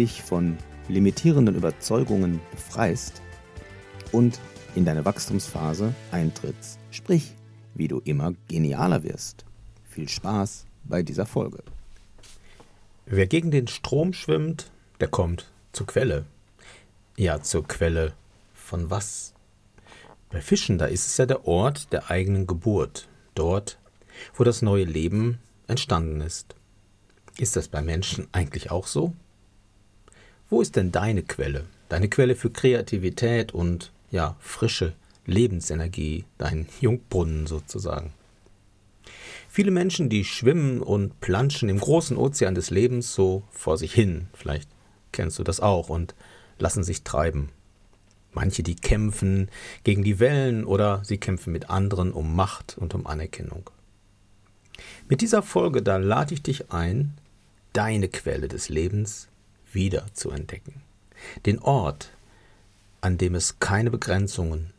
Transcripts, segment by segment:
dich von limitierenden Überzeugungen befreist und in deine Wachstumsphase eintrittst, sprich, wie du immer genialer wirst. Viel Spaß bei dieser Folge. Wer gegen den Strom schwimmt, der kommt zur Quelle. Ja, zur Quelle von was? Bei Fischen, da ist es ja der Ort der eigenen Geburt. Dort, wo das neue Leben entstanden ist. Ist das bei Menschen eigentlich auch so? Wo ist denn deine Quelle? Deine Quelle für Kreativität und ja, frische Lebensenergie, dein Jungbrunnen sozusagen. Viele Menschen, die schwimmen und planschen im großen Ozean des Lebens so vor sich hin, vielleicht kennst du das auch, und lassen sich treiben. Manche, die kämpfen gegen die Wellen oder sie kämpfen mit anderen um Macht und um Anerkennung. Mit dieser Folge, da lade ich dich ein, deine Quelle des Lebens wieder zu entdecken. Den Ort, an dem es keine Begrenzungen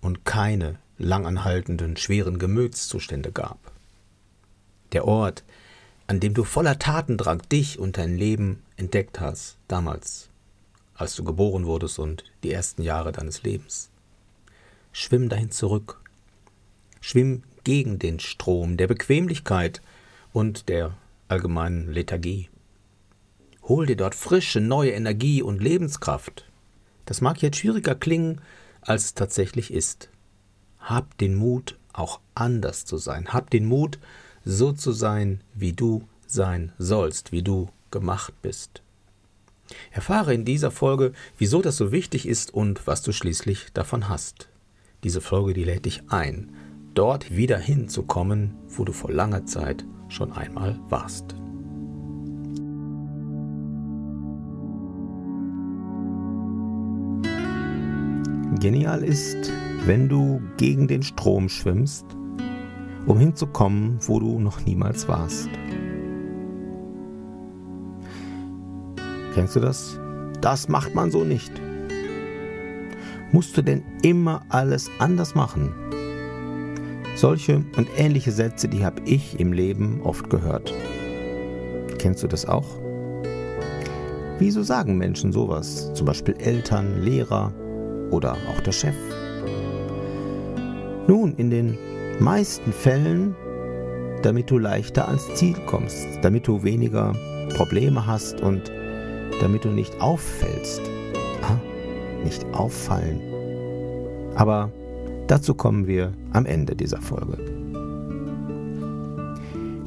und keine langanhaltenden, schweren Gemütszustände gab. Der Ort, an dem du voller Tatendrang dich und dein Leben entdeckt hast, damals, als du geboren wurdest und die ersten Jahre deines Lebens. Schwimm dahin zurück. Schwimm gegen den Strom der Bequemlichkeit und der allgemeinen Lethargie. Hol dir dort frische, neue Energie und Lebenskraft. Das mag jetzt schwieriger klingen, als es tatsächlich ist. Hab den Mut, auch anders zu sein. Hab den Mut, so zu sein, wie du sein sollst, wie du gemacht bist. Erfahre in dieser Folge, wieso das so wichtig ist und was du schließlich davon hast. Diese Folge, die lädt dich ein, dort wieder hinzukommen, wo du vor langer Zeit schon einmal warst. Genial ist, wenn du gegen den Strom schwimmst, um hinzukommen, wo du noch niemals warst. Kennst du das? Das macht man so nicht. Musst du denn immer alles anders machen? Solche und ähnliche Sätze, die habe ich im Leben oft gehört. Kennst du das auch? Wieso sagen Menschen sowas? Zum Beispiel Eltern, Lehrer, oder auch der Chef. Nun, in den meisten Fällen, damit du leichter ans Ziel kommst, damit du weniger Probleme hast und damit du nicht auffällst. Ah, nicht auffallen. Aber dazu kommen wir am Ende dieser Folge.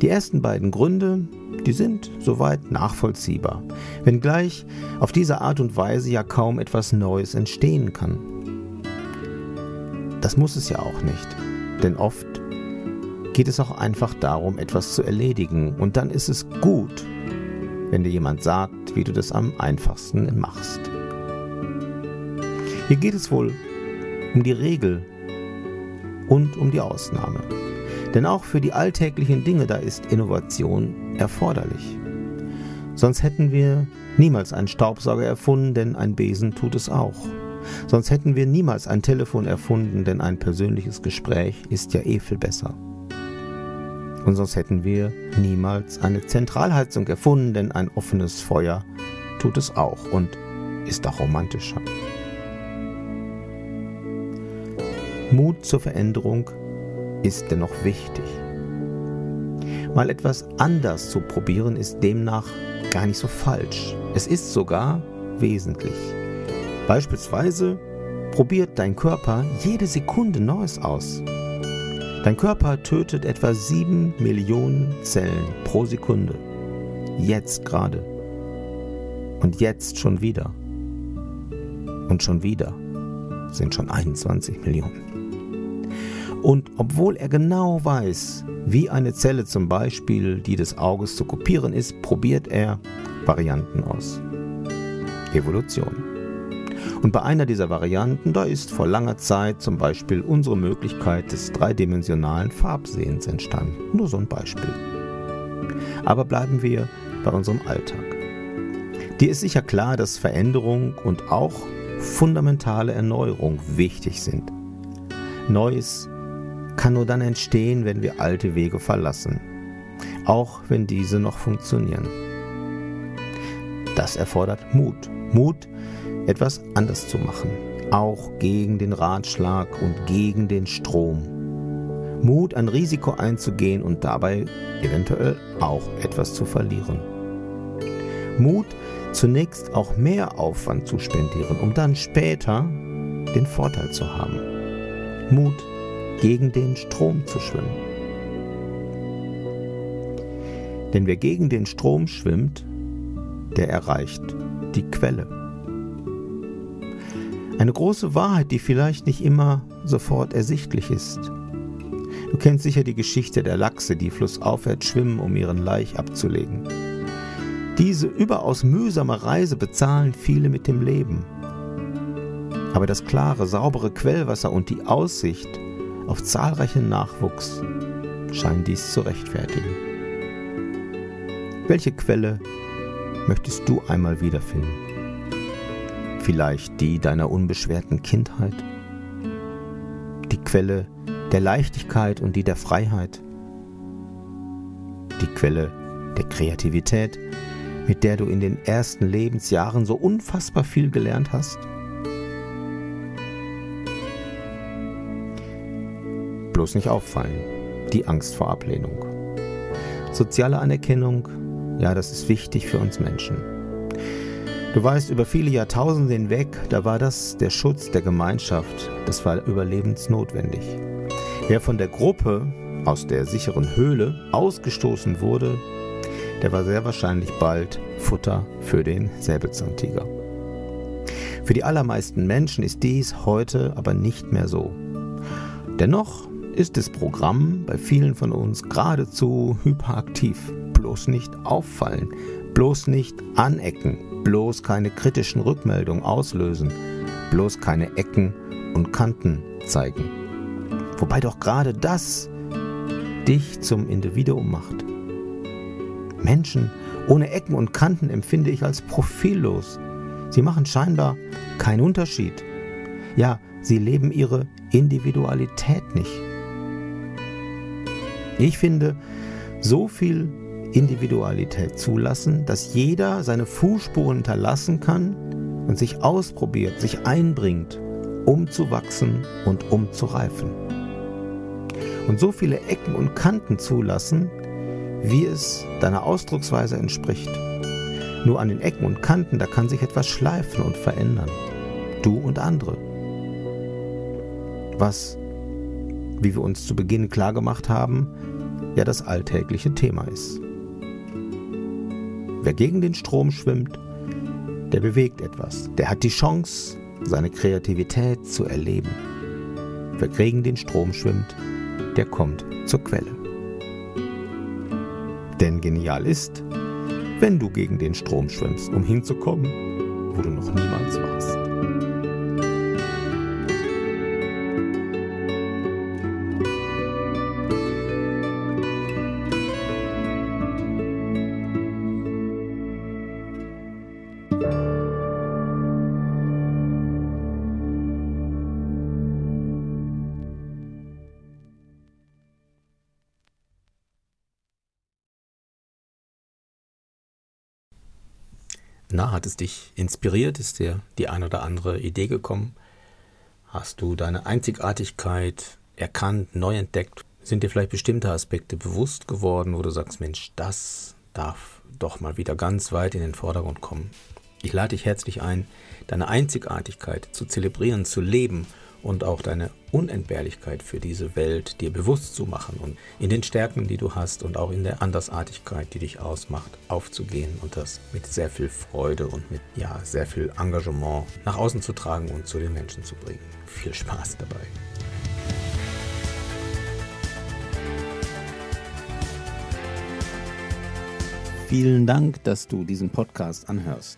Die ersten beiden Gründe, die sind soweit nachvollziehbar, wenngleich auf diese Art und Weise ja kaum etwas Neues entstehen kann. Das muss es ja auch nicht, denn oft geht es auch einfach darum, etwas zu erledigen und dann ist es gut, wenn dir jemand sagt, wie du das am einfachsten machst. Hier geht es wohl um die Regel und um die Ausnahme. Denn auch für die alltäglichen Dinge da ist Innovation erforderlich. Sonst hätten wir niemals einen Staubsauger erfunden, denn ein Besen tut es auch. Sonst hätten wir niemals ein Telefon erfunden, denn ein persönliches Gespräch ist ja eh viel besser. Und sonst hätten wir niemals eine Zentralheizung erfunden, denn ein offenes Feuer tut es auch und ist auch romantischer. Mut zur Veränderung ist dennoch wichtig. Mal etwas anders zu probieren ist demnach gar nicht so falsch. Es ist sogar wesentlich. Beispielsweise probiert dein Körper jede Sekunde Neues aus. Dein Körper tötet etwa 7 Millionen Zellen pro Sekunde. Jetzt gerade. Und jetzt schon wieder. Und schon wieder sind schon 21 Millionen. Und obwohl er genau weiß, wie eine Zelle zum Beispiel die des Auges zu kopieren ist, probiert er Varianten aus. Evolution. Und bei einer dieser Varianten, da ist vor langer Zeit zum Beispiel unsere Möglichkeit des dreidimensionalen Farbsehens entstanden. Nur so ein Beispiel. Aber bleiben wir bei unserem Alltag. Dir ist sicher klar, dass Veränderung und auch fundamentale Erneuerung wichtig sind. Neues kann nur dann entstehen, wenn wir alte Wege verlassen, auch wenn diese noch funktionieren. Das erfordert Mut. Mut, etwas anders zu machen, auch gegen den Ratschlag und gegen den Strom. Mut, ein Risiko einzugehen und dabei eventuell auch etwas zu verlieren. Mut, zunächst auch mehr Aufwand zu spendieren, um dann später den Vorteil zu haben. Mut, gegen den Strom zu schwimmen. Denn wer gegen den Strom schwimmt, der erreicht die Quelle. Eine große Wahrheit, die vielleicht nicht immer sofort ersichtlich ist. Du kennst sicher die Geschichte der Lachse, die flussaufwärts schwimmen, um ihren Laich abzulegen. Diese überaus mühsame Reise bezahlen viele mit dem Leben. Aber das klare, saubere Quellwasser und die Aussicht auf zahlreichen Nachwuchs scheinen dies zu rechtfertigen. Welche Quelle möchtest du einmal wiederfinden? Vielleicht die deiner unbeschwerten Kindheit? Die Quelle der Leichtigkeit und die der Freiheit? Die Quelle der Kreativität, mit der du in den ersten Lebensjahren so unfassbar viel gelernt hast? Bloß nicht auffallen, die Angst vor Ablehnung. Soziale Anerkennung ja, das ist wichtig für uns Menschen. Du weißt, über viele Jahrtausende hinweg, da war das der Schutz der Gemeinschaft, das war überlebensnotwendig. Wer von der Gruppe aus der sicheren Höhle ausgestoßen wurde, der war sehr wahrscheinlich bald Futter für den Säbelzahntiger. Für die allermeisten Menschen ist dies heute aber nicht mehr so. Dennoch ist das Programm bei vielen von uns geradezu hyperaktiv bloß nicht auffallen, bloß nicht anecken, bloß keine kritischen Rückmeldungen auslösen, bloß keine Ecken und Kanten zeigen. Wobei doch gerade das dich zum Individuum macht. Menschen ohne Ecken und Kanten empfinde ich als profillos. Sie machen scheinbar keinen Unterschied. Ja, sie leben ihre Individualität nicht. Ich finde, so viel Individualität zulassen, dass jeder seine Fußspuren hinterlassen kann und sich ausprobiert, sich einbringt, um zu wachsen und um zu reifen. Und so viele Ecken und Kanten zulassen, wie es deiner Ausdrucksweise entspricht. Nur an den Ecken und Kanten, da kann sich etwas schleifen und verändern. Du und andere. Was, wie wir uns zu Beginn klargemacht haben, ja das alltägliche Thema ist. Wer gegen den Strom schwimmt, der bewegt etwas. Der hat die Chance, seine Kreativität zu erleben. Wer gegen den Strom schwimmt, der kommt zur Quelle. Denn genial ist, wenn du gegen den Strom schwimmst, um hinzukommen, wo du noch niemals warst. Na, hat es dich inspiriert? Ist dir die ein oder andere Idee gekommen? Hast du deine Einzigartigkeit erkannt, neu entdeckt? Sind dir vielleicht bestimmte Aspekte bewusst geworden, wo du sagst, Mensch, das darf doch mal wieder ganz weit in den Vordergrund kommen? Ich lade dich herzlich ein, deine Einzigartigkeit zu zelebrieren, zu leben und auch deine Unentbehrlichkeit für diese Welt dir bewusst zu machen und in den Stärken, die du hast und auch in der Andersartigkeit, die dich ausmacht, aufzugehen und das mit sehr viel Freude und mit ja, sehr viel Engagement nach außen zu tragen und zu den Menschen zu bringen. Viel Spaß dabei. Vielen Dank, dass du diesen Podcast anhörst.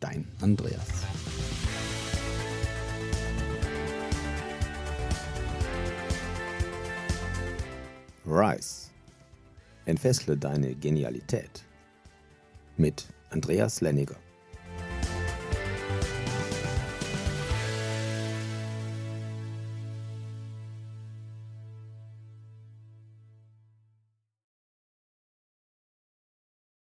dein Andreas. Rise. Entfessle deine Genialität mit Andreas Lenniger.